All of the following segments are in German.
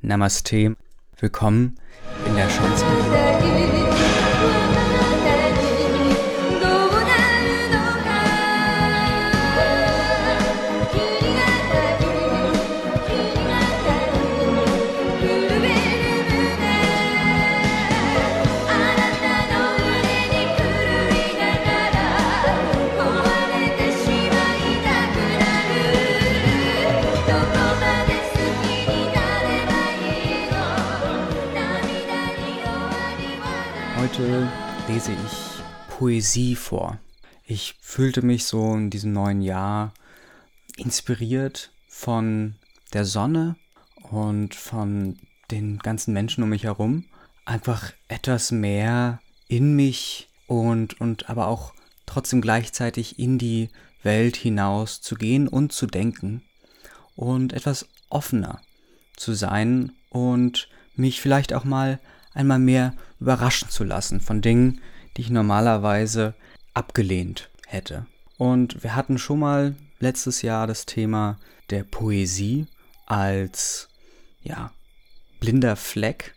Namaste. Willkommen in der Chance. Poesie vor. Ich fühlte mich so in diesem neuen Jahr inspiriert von der Sonne und von den ganzen Menschen um mich herum. Einfach etwas mehr in mich und, und aber auch trotzdem gleichzeitig in die Welt hinaus zu gehen und zu denken und etwas offener zu sein und mich vielleicht auch mal einmal mehr überraschen zu lassen von Dingen, die ich normalerweise abgelehnt hätte. Und wir hatten schon mal letztes Jahr das Thema der Poesie als ja, blinder Fleck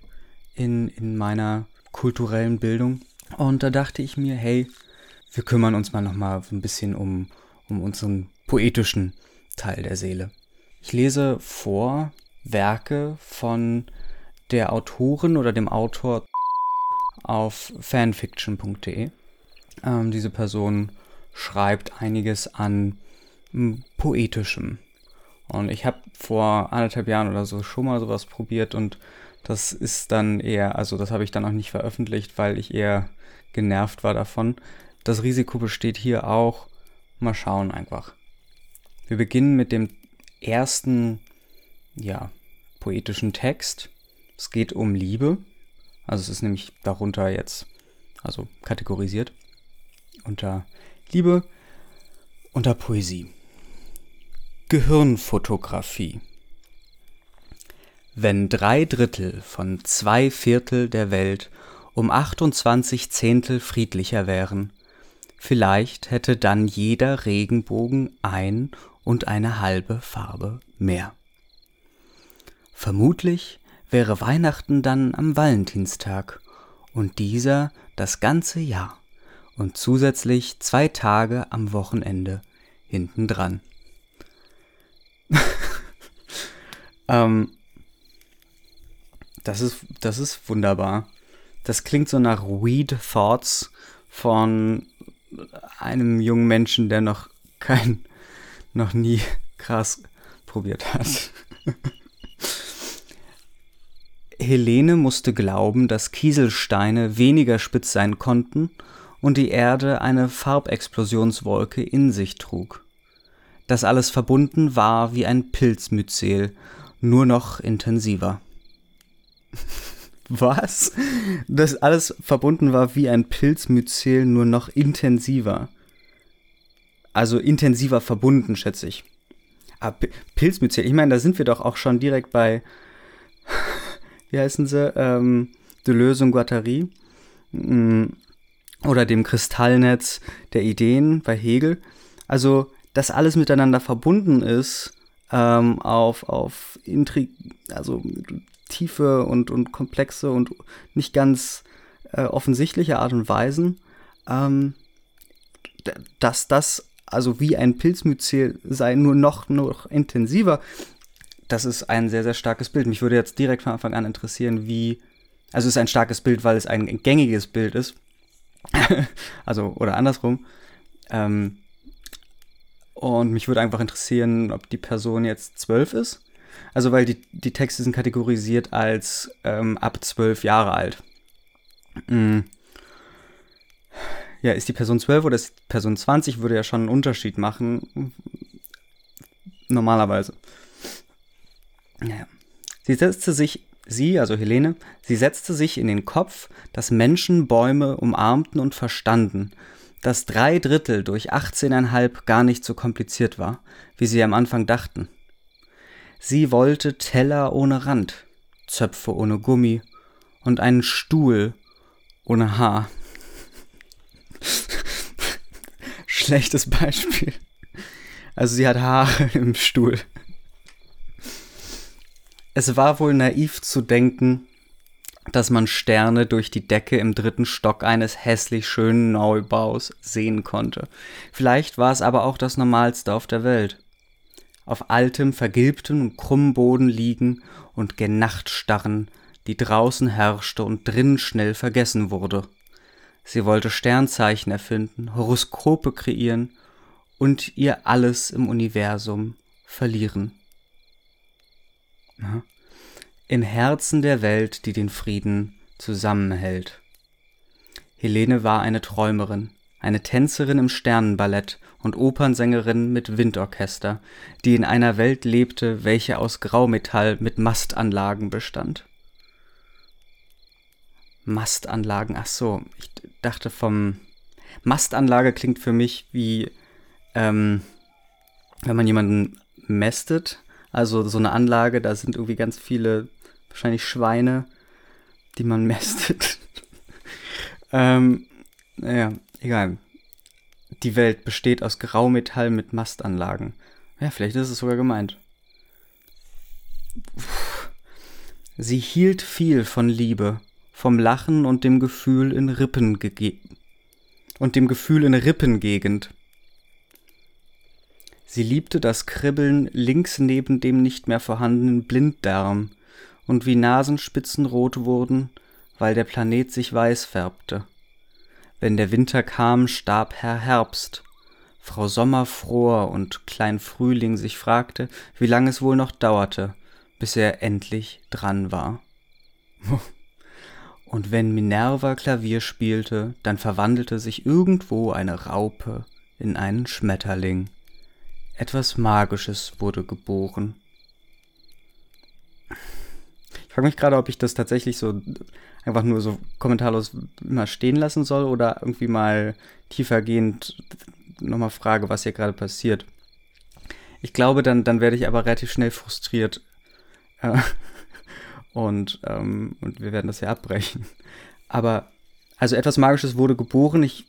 in, in meiner kulturellen Bildung. Und da dachte ich mir, hey, wir kümmern uns mal nochmal ein bisschen um, um unseren poetischen Teil der Seele. Ich lese vor Werke von der Autorin oder dem Autor auf fanfiction.de. Ähm, diese Person schreibt einiges an m, poetischem. Und ich habe vor anderthalb Jahren oder so schon mal sowas probiert und das ist dann eher, also das habe ich dann auch nicht veröffentlicht, weil ich eher genervt war davon. Das Risiko besteht hier auch. Mal schauen einfach. Wir beginnen mit dem ersten, ja, poetischen Text. Es geht um Liebe. Also es ist nämlich darunter jetzt, also kategorisiert. Unter Liebe, unter Poesie. Gehirnfotografie. Wenn drei Drittel von zwei Viertel der Welt um 28 Zehntel friedlicher wären, vielleicht hätte dann jeder Regenbogen ein und eine halbe Farbe mehr. Vermutlich wäre Weihnachten dann am Valentinstag und dieser das ganze Jahr und zusätzlich zwei Tage am Wochenende hintendran. ähm, das ist, das ist wunderbar. Das klingt so nach Weed Thoughts von einem jungen Menschen, der noch kein, noch nie krass probiert hat. Helene musste glauben, dass Kieselsteine weniger spitz sein konnten und die Erde eine Farbexplosionswolke in sich trug. Das alles verbunden war wie ein Pilzmyzel, nur noch intensiver. Was? Das alles verbunden war wie ein Pilzmyzel, nur noch intensiver. Also intensiver verbunden, schätze ich. Ah, Pilzmyzel, ich meine, da sind wir doch auch schon direkt bei wie heißen sie, ähm, Deleuze und Guattari mm, oder dem Kristallnetz der Ideen bei Hegel. Also, dass alles miteinander verbunden ist ähm, auf, auf Intrig also tiefe und, und komplexe und nicht ganz äh, offensichtliche Art und Weisen, ähm, dass das also wie ein Pilzmyzel sei, nur noch, noch intensiver, das ist ein sehr, sehr starkes Bild. Mich würde jetzt direkt von Anfang an interessieren, wie. Also es ist ein starkes Bild, weil es ein gängiges Bild ist. also, oder andersrum. Ähm, und mich würde einfach interessieren, ob die Person jetzt zwölf ist. Also, weil die, die Texte sind kategorisiert als ähm, ab zwölf Jahre alt. Mhm. Ja, ist die Person zwölf oder ist die Person 20, würde ja schon einen Unterschied machen. Normalerweise. Naja. Sie setzte sich, sie, also Helene, sie setzte sich in den Kopf, dass Menschen Bäume umarmten und verstanden, dass drei Drittel durch 18,5 gar nicht so kompliziert war, wie sie am Anfang dachten. Sie wollte Teller ohne Rand, Zöpfe ohne Gummi und einen Stuhl ohne Haar. Schlechtes Beispiel. Also sie hat Haare im Stuhl. Es war wohl naiv zu denken, dass man Sterne durch die Decke im dritten Stock eines hässlich schönen Neubaus sehen konnte. Vielleicht war es aber auch das Normalste auf der Welt. Auf altem, vergilbtem und krummem Boden liegen und gen Nacht starren, die draußen herrschte und drinnen schnell vergessen wurde. Sie wollte Sternzeichen erfinden, Horoskope kreieren und ihr alles im Universum verlieren. Im Herzen der Welt, die den Frieden zusammenhält. Helene war eine Träumerin, eine Tänzerin im Sternenballett und Opernsängerin mit Windorchester, die in einer Welt lebte, welche aus Graumetall mit Mastanlagen bestand. Mastanlagen, ach so, ich dachte vom Mastanlage klingt für mich wie, ähm, wenn man jemanden mästet, also so eine Anlage, da sind irgendwie ganz viele, wahrscheinlich Schweine, die man mästet. ähm, naja, egal. Die Welt besteht aus Graumetall mit Mastanlagen. Ja, vielleicht ist es sogar gemeint. Sie hielt viel von Liebe, vom Lachen und dem Gefühl in Rippen gegeben. Und dem Gefühl in Rippengegend. Sie liebte das Kribbeln links neben dem nicht mehr vorhandenen Blinddarm und wie Nasenspitzen rot wurden, weil der Planet sich weiß färbte. Wenn der Winter kam, starb Herr Herbst. Frau Sommer fror und Klein Frühling sich fragte, wie lang es wohl noch dauerte, bis er endlich dran war. Und wenn Minerva Klavier spielte, dann verwandelte sich irgendwo eine Raupe in einen Schmetterling. Etwas Magisches wurde geboren. Ich frage mich gerade, ob ich das tatsächlich so einfach nur so kommentarlos immer stehen lassen soll oder irgendwie mal tiefergehend nochmal frage, was hier gerade passiert. Ich glaube, dann, dann werde ich aber relativ schnell frustriert. Äh, und, ähm, und wir werden das ja abbrechen. Aber, also etwas Magisches wurde geboren. Ich,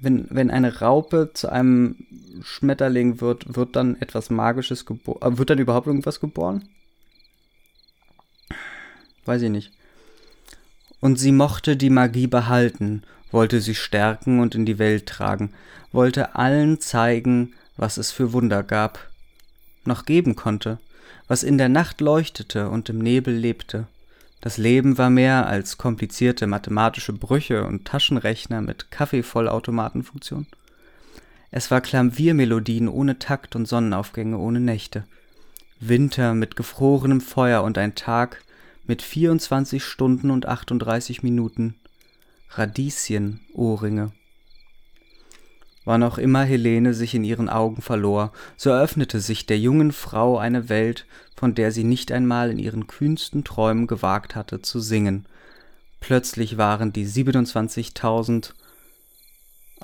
wenn, wenn eine Raupe zu einem Schmetterling wird, wird dann etwas Magisches geboren. Äh, wird dann überhaupt irgendwas geboren? Weiß ich nicht. Und sie mochte die Magie behalten, wollte sie stärken und in die Welt tragen, wollte allen zeigen, was es für Wunder gab, noch geben konnte was in der Nacht leuchtete und im Nebel lebte. Das Leben war mehr als komplizierte mathematische Brüche und Taschenrechner mit Kaffeevollautomatenfunktion. Es war Klaviermelodien ohne Takt und Sonnenaufgänge ohne Nächte. Winter mit gefrorenem Feuer und ein Tag mit 24 Stunden und 38 Minuten. Radieschen, Ohrringe. Wann auch immer Helene sich in ihren Augen verlor, so eröffnete sich der jungen Frau eine Welt, von der sie nicht einmal in ihren kühnsten Träumen gewagt hatte zu singen. Plötzlich waren die 27.000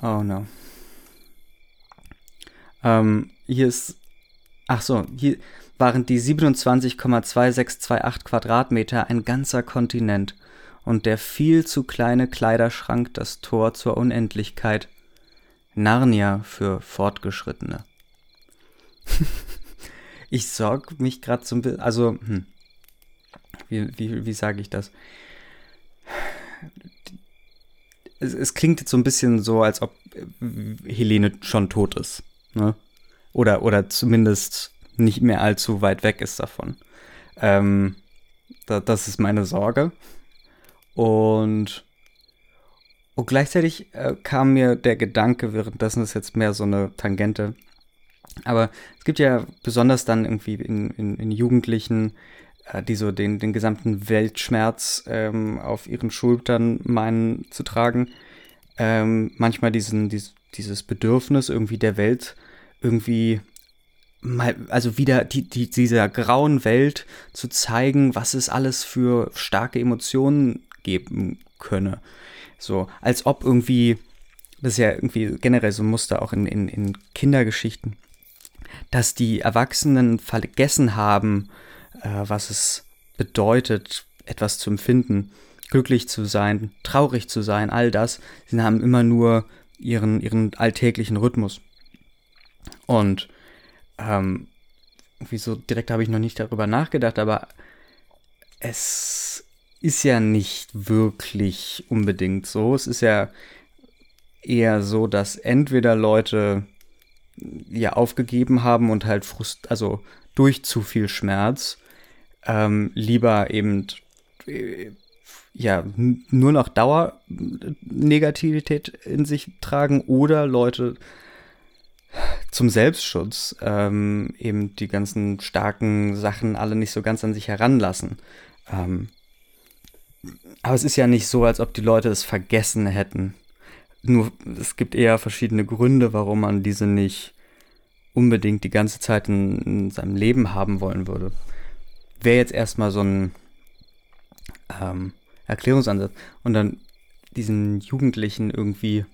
Oh no. Ähm, hier ist Ach so, hier waren die 27,2628 Quadratmeter ein ganzer Kontinent und der viel zu kleine Kleiderschrank das Tor zur Unendlichkeit. Narnia für Fortgeschrittene. ich sorge mich gerade so ein bisschen, also, hm, wie, wie, wie sage ich das? Es, es, klingt jetzt so ein bisschen so, als ob Helene schon tot ist. Ne? Oder, oder zumindest nicht mehr allzu weit weg ist davon. Ähm, da, das ist meine Sorge. Und und gleichzeitig äh, kam mir der Gedanke, währenddessen ist jetzt mehr so eine Tangente, aber es gibt ja besonders dann irgendwie in, in, in Jugendlichen, äh, die so den, den gesamten Weltschmerz ähm, auf ihren Schultern meinen zu tragen, ähm, manchmal diesen, dies, dieses Bedürfnis irgendwie der Welt irgendwie mal, also wieder die, die, dieser grauen Welt zu zeigen, was es alles für starke Emotionen geben könne. So, als ob irgendwie, das ist ja irgendwie generell so ein Muster auch in, in, in Kindergeschichten, dass die Erwachsenen vergessen haben, äh, was es bedeutet, etwas zu empfinden, glücklich zu sein, traurig zu sein, all das. Sie haben immer nur ihren, ihren alltäglichen Rhythmus. Und ähm, irgendwie so direkt habe ich noch nicht darüber nachgedacht, aber es ist ja nicht wirklich unbedingt so. Es ist ja eher so, dass entweder Leute ja aufgegeben haben und halt frust, also durch zu viel Schmerz ähm, lieber eben äh, ja nur noch Dauernegativität in sich tragen oder Leute zum Selbstschutz ähm, eben die ganzen starken Sachen alle nicht so ganz an sich heranlassen. Ähm, aber es ist ja nicht so, als ob die Leute es vergessen hätten. Nur es gibt eher verschiedene Gründe, warum man diese nicht unbedingt die ganze Zeit in, in seinem Leben haben wollen würde. Wäre jetzt erstmal so ein ähm, Erklärungsansatz. Und dann diesen Jugendlichen irgendwie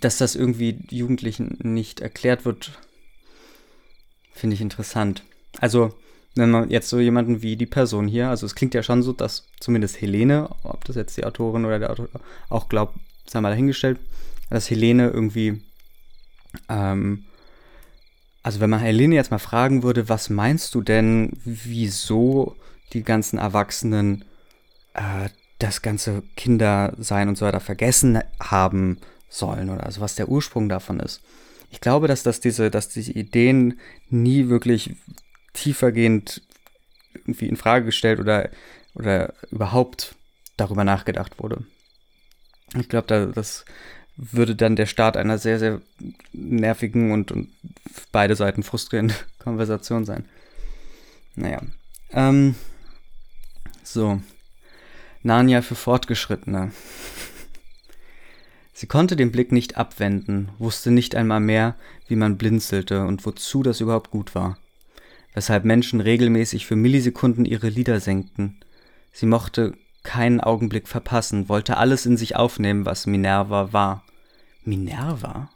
dass das irgendwie Jugendlichen nicht erklärt wird, finde ich interessant. Also, wenn man jetzt so jemanden wie die Person hier, also es klingt ja schon so, dass zumindest Helene, ob das jetzt die Autorin oder der Autor auch glaubt, sei mal dahingestellt, dass Helene irgendwie, ähm, also wenn man Helene jetzt mal fragen würde, was meinst du denn, wieso die ganzen Erwachsenen äh, das ganze Kindersein und so weiter vergessen haben, sollen oder also was der Ursprung davon ist. Ich glaube, dass das diese, dass diese Ideen nie wirklich tiefergehend irgendwie in Frage gestellt oder, oder überhaupt darüber nachgedacht wurde. Ich glaube, da, das würde dann der Start einer sehr, sehr nervigen und, und beide Seiten frustrierenden Konversation sein. Naja. Ähm, so. Narnia für Fortgeschrittene. Sie konnte den Blick nicht abwenden, wusste nicht einmal mehr, wie man blinzelte und wozu das überhaupt gut war. Weshalb Menschen regelmäßig für Millisekunden ihre Lider senkten. Sie mochte keinen Augenblick verpassen, wollte alles in sich aufnehmen, was Minerva war. Minerva?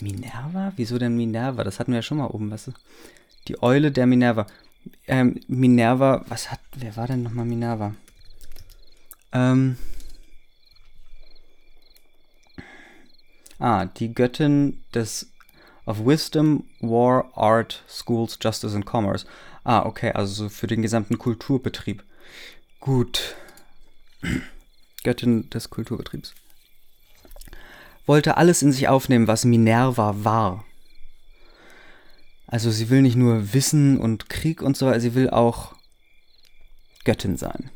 Minerva? Wieso denn Minerva? Das hatten wir ja schon mal oben, weißt du? Die Eule der Minerva. Ähm, Minerva, was hat, wer war denn nochmal Minerva? Ähm, Ah, die Göttin des of Wisdom, War, Art, Schools, Justice and Commerce. Ah, okay, also für den gesamten Kulturbetrieb. Gut. Göttin des Kulturbetriebs. Wollte alles in sich aufnehmen, was Minerva war. Also sie will nicht nur Wissen und Krieg und so, sie will auch Göttin sein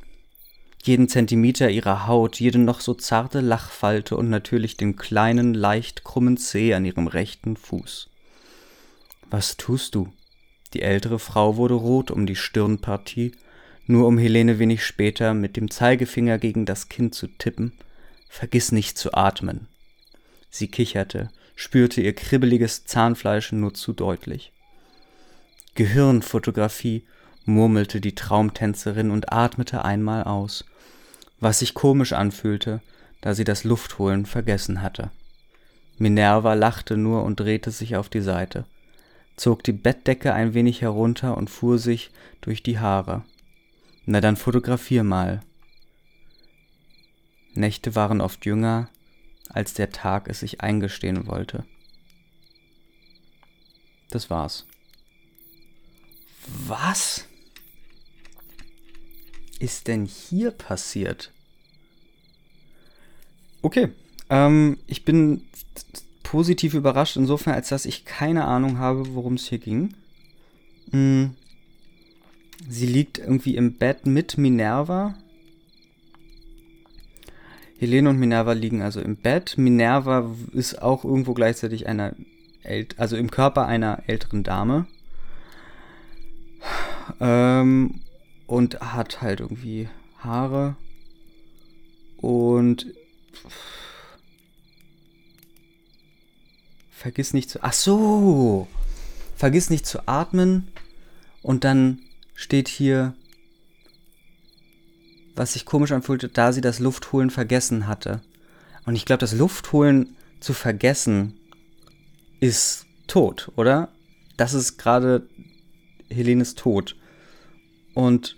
jeden Zentimeter ihrer Haut, jede noch so zarte Lachfalte und natürlich den kleinen, leicht krummen Zeh an ihrem rechten Fuß. Was tust du? Die ältere Frau wurde rot um die Stirnpartie, nur um Helene wenig später mit dem Zeigefinger gegen das Kinn zu tippen. Vergiss nicht zu atmen. Sie kicherte, spürte ihr kribbeliges Zahnfleisch nur zu deutlich. Gehirnfotografie murmelte die Traumtänzerin und atmete einmal aus, was sich komisch anfühlte, da sie das Luftholen vergessen hatte. Minerva lachte nur und drehte sich auf die Seite, zog die Bettdecke ein wenig herunter und fuhr sich durch die Haare. Na dann fotografier mal. Nächte waren oft jünger, als der Tag es sich eingestehen wollte. Das war's. Was? Ist denn hier passiert? Okay, ähm, ich bin positiv überrascht insofern, als dass ich keine Ahnung habe, worum es hier ging. Hm. Sie liegt irgendwie im Bett mit Minerva. Helene und Minerva liegen also im Bett. Minerva ist auch irgendwo gleichzeitig einer, also im Körper einer älteren Dame. Ähm, und hat halt irgendwie Haare und vergiss nicht zu. Ach so! Vergiss nicht zu atmen und dann steht hier, was sich komisch anfühlte, da sie das Luftholen vergessen hatte. Und ich glaube, das Luftholen zu vergessen ist tot, oder? Das ist gerade Helenes Tod. Und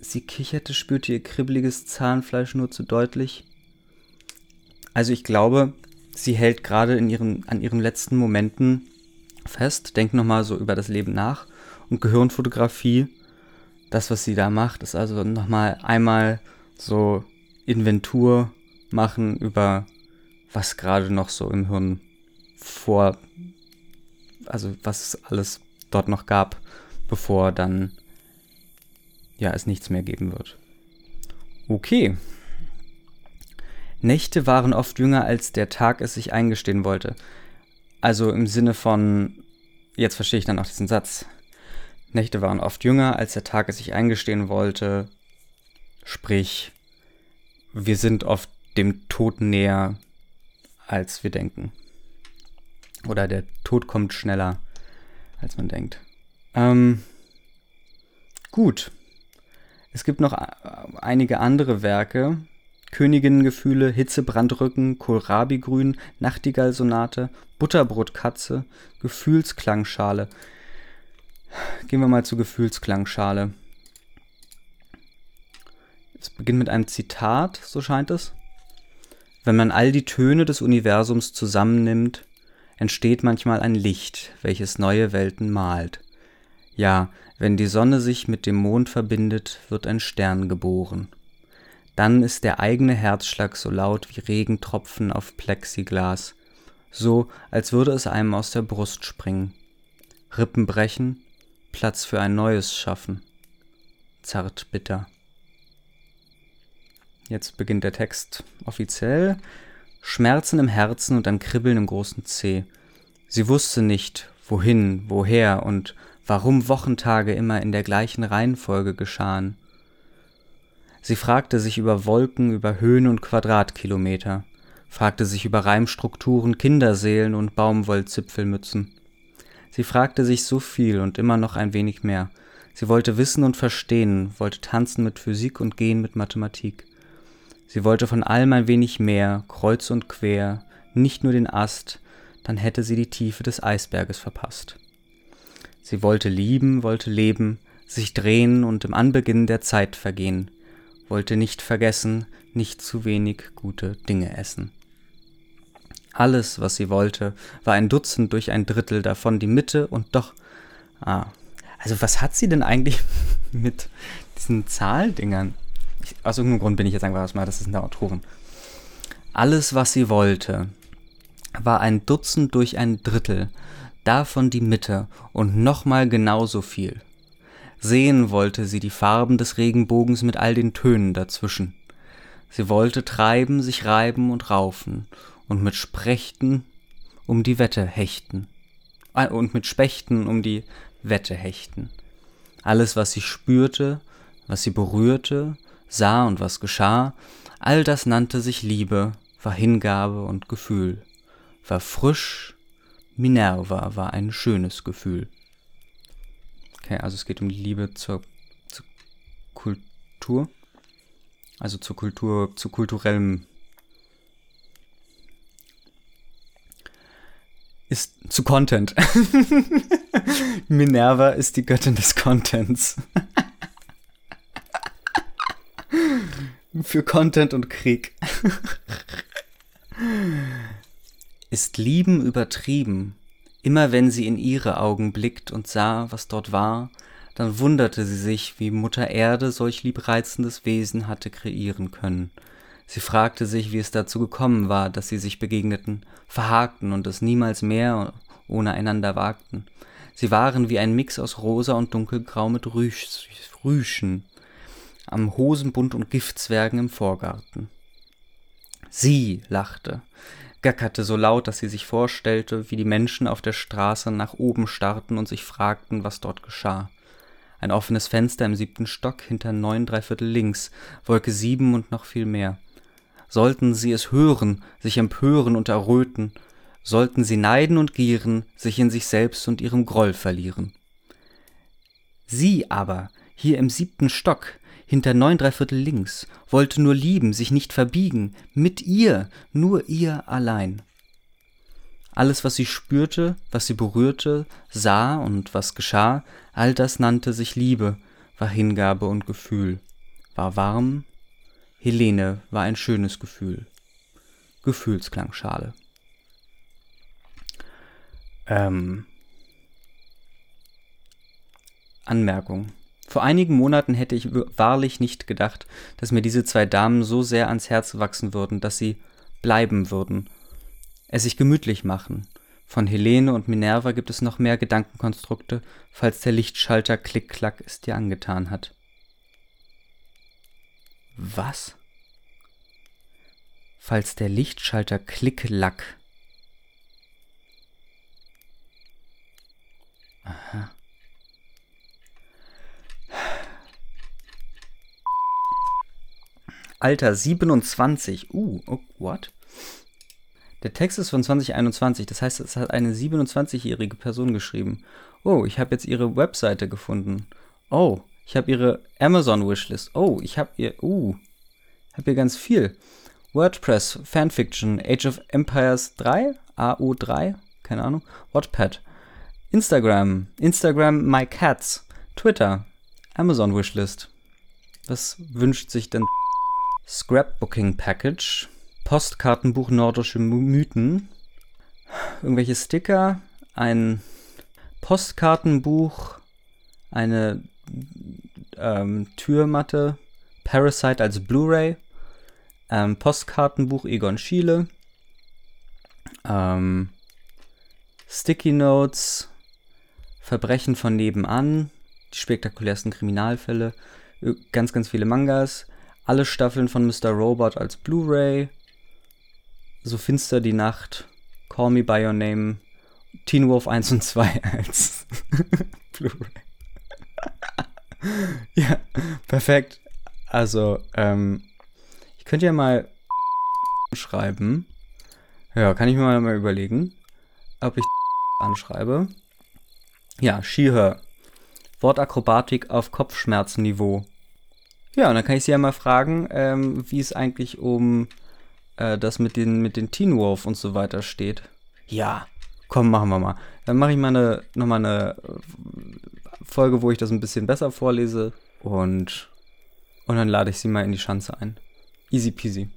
sie kicherte, spürte ihr kribbeliges Zahnfleisch nur zu deutlich. Also ich glaube, sie hält gerade in ihren, an ihren letzten Momenten fest, denkt nochmal so über das Leben nach und Gehirnfotografie, das, was sie da macht, ist also nochmal einmal so Inventur machen über was gerade noch so im Hirn vor, also was alles dort noch gab, bevor dann ja es nichts mehr geben wird. Okay. Nächte waren oft jünger, als der Tag es sich eingestehen wollte. Also im Sinne von, jetzt verstehe ich dann auch diesen Satz. Nächte waren oft jünger, als der Tag es sich eingestehen wollte. Sprich, wir sind oft dem Tod näher, als wir denken. Oder der Tod kommt schneller, als man denkt. Ähm, gut. Es gibt noch einige andere Werke. Königinnengefühle, Hitzebrandrücken, Kohlrabi-Grün, Nachtigall-Sonate, Butterbrotkatze, Gefühlsklangschale. Gehen wir mal zur Gefühlsklangschale. Es beginnt mit einem Zitat, so scheint es. Wenn man all die Töne des Universums zusammennimmt, entsteht manchmal ein Licht, welches neue Welten malt. Ja, wenn die Sonne sich mit dem Mond verbindet, wird ein Stern geboren. Dann ist der eigene Herzschlag so laut wie Regentropfen auf Plexiglas, so als würde es einem aus der Brust springen. Rippen brechen, Platz für ein neues schaffen. Zart bitter. Jetzt beginnt der Text offiziell. Schmerzen im Herzen und ein Kribbeln im großen Zeh. Sie wusste nicht, wohin, woher und warum Wochentage immer in der gleichen Reihenfolge geschahen. Sie fragte sich über Wolken, über Höhen und Quadratkilometer, fragte sich über Reimstrukturen, Kinderseelen und Baumwollzipfelmützen. Sie fragte sich so viel und immer noch ein wenig mehr. Sie wollte wissen und verstehen, wollte tanzen mit Physik und gehen mit Mathematik. Sie wollte von allem ein wenig mehr, kreuz und quer, nicht nur den Ast, dann hätte sie die Tiefe des Eisberges verpasst. Sie wollte lieben, wollte leben, sich drehen und im Anbeginn der Zeit vergehen, wollte nicht vergessen, nicht zu wenig gute Dinge essen. Alles, was sie wollte, war ein Dutzend durch ein Drittel davon die Mitte und doch. Ah. Also was hat sie denn eigentlich mit diesen Zahldingern? Ich, aus irgendeinem Grund bin ich jetzt einfach erstmal, das ist eine Autorin. Alles, was sie wollte, war ein Dutzend durch ein Drittel, davon die Mitte und nochmal genauso viel. Sehen wollte sie die Farben des Regenbogens mit all den Tönen dazwischen. Sie wollte treiben, sich reiben und raufen und mit Sprechten um die Wette hechten. Ah, und mit Spechten um die Wette hechten. Alles, was sie spürte, was sie berührte, sah und was geschah, all das nannte sich Liebe, war Hingabe und Gefühl, war frisch, Minerva war ein schönes Gefühl. Okay, also es geht um die Liebe zur, zur Kultur, also zur Kultur, zu kulturellem ist zu Content. Minerva ist die Göttin des Contents. Für Content und Krieg. ist Lieben übertrieben? Immer wenn sie in ihre Augen blickt und sah, was dort war, dann wunderte sie sich, wie Mutter Erde solch liebreizendes Wesen hatte kreieren können. Sie fragte sich, wie es dazu gekommen war, dass sie sich begegneten, verhakten und es niemals mehr ohne einander wagten. Sie waren wie ein Mix aus rosa und dunkelgrau mit Rüsch, Rüschen, am Hosenbund und Giftzwergen im Vorgarten. Sie lachte, gackerte so laut, dass sie sich vorstellte, wie die Menschen auf der Straße nach oben starrten und sich fragten, was dort geschah. Ein offenes Fenster im siebten Stock, hinter neun Dreiviertel links, Wolke sieben und noch viel mehr. Sollten sie es hören, sich empören und erröten, sollten sie neiden und gieren, sich in sich selbst und ihrem Groll verlieren. Sie aber, hier im siebten Stock, hinter neun Dreiviertel links, wollte nur lieben, sich nicht verbiegen, mit ihr, nur ihr allein. Alles, was sie spürte, was sie berührte, sah und was geschah, all das nannte sich Liebe, war Hingabe und Gefühl, war warm, Helene war ein schönes Gefühl. Gefühlsklangschale. Ähm, Anmerkung. Vor einigen Monaten hätte ich wahrlich nicht gedacht, dass mir diese zwei Damen so sehr ans Herz wachsen würden, dass sie bleiben würden, es sich gemütlich machen. Von Helene und Minerva gibt es noch mehr Gedankenkonstrukte, falls der Lichtschalter Klick-Klack es dir angetan hat. Was? Falls der Lichtschalter Klick-Lack. Aha. Alter 27. Uh, oh, what? Der Text ist von 2021, das heißt, es hat eine 27-jährige Person geschrieben. Oh, ich habe jetzt ihre Webseite gefunden. Oh, ich habe ihre Amazon-Wishlist. Oh, ich habe ihr. Uh, habe hier ganz viel. WordPress, Fanfiction, Age of Empires 3, AO3, keine Ahnung, Wattpad, Instagram, Instagram My Cats, Twitter, Amazon Wishlist. Was wünscht sich denn Scrapbooking Package, Postkartenbuch Nordische Mythen, irgendwelche Sticker, ein Postkartenbuch, eine ähm, Türmatte, Parasite als Blu-ray, ähm, Postkartenbuch Egon Schiele, ähm, Sticky Notes, Verbrechen von nebenan, die spektakulärsten Kriminalfälle, ganz, ganz viele Mangas, alle Staffeln von Mr. Robot als Blu-ray, So finster die Nacht, Call Me By Your Name, Teen Wolf 1 und 2 als Blu-ray. ja, perfekt. Also, ähm, ich könnte ja mal schreiben. Ja, kann ich mir mal überlegen, ob ich anschreibe. Ja, She-Her. Wortakrobatik auf Kopfschmerzenniveau. Ja, und dann kann ich sie ja mal fragen, ähm, wie es eigentlich um äh, das mit den, mit den Teen Wolf und so weiter steht. Ja, komm, machen wir mal. Dann mache ich mal eine, nochmal eine äh, Folge, wo ich das ein bisschen besser vorlese und, und dann lade ich sie mal in die Schanze ein. Easy peasy.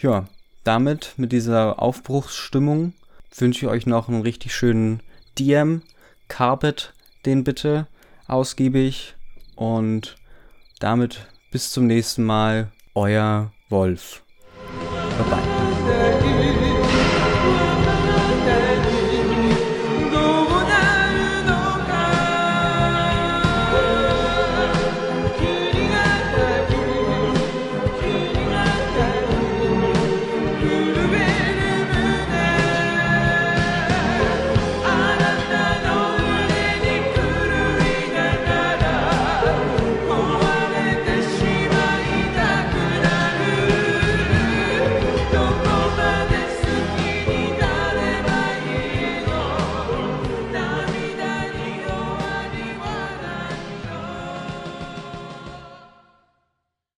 Ja, damit, mit dieser Aufbruchsstimmung, wünsche ich euch noch einen richtig schönen DM. Carpet den bitte ausgiebig und damit bis zum nächsten Mal, euer Wolf. Bye bye.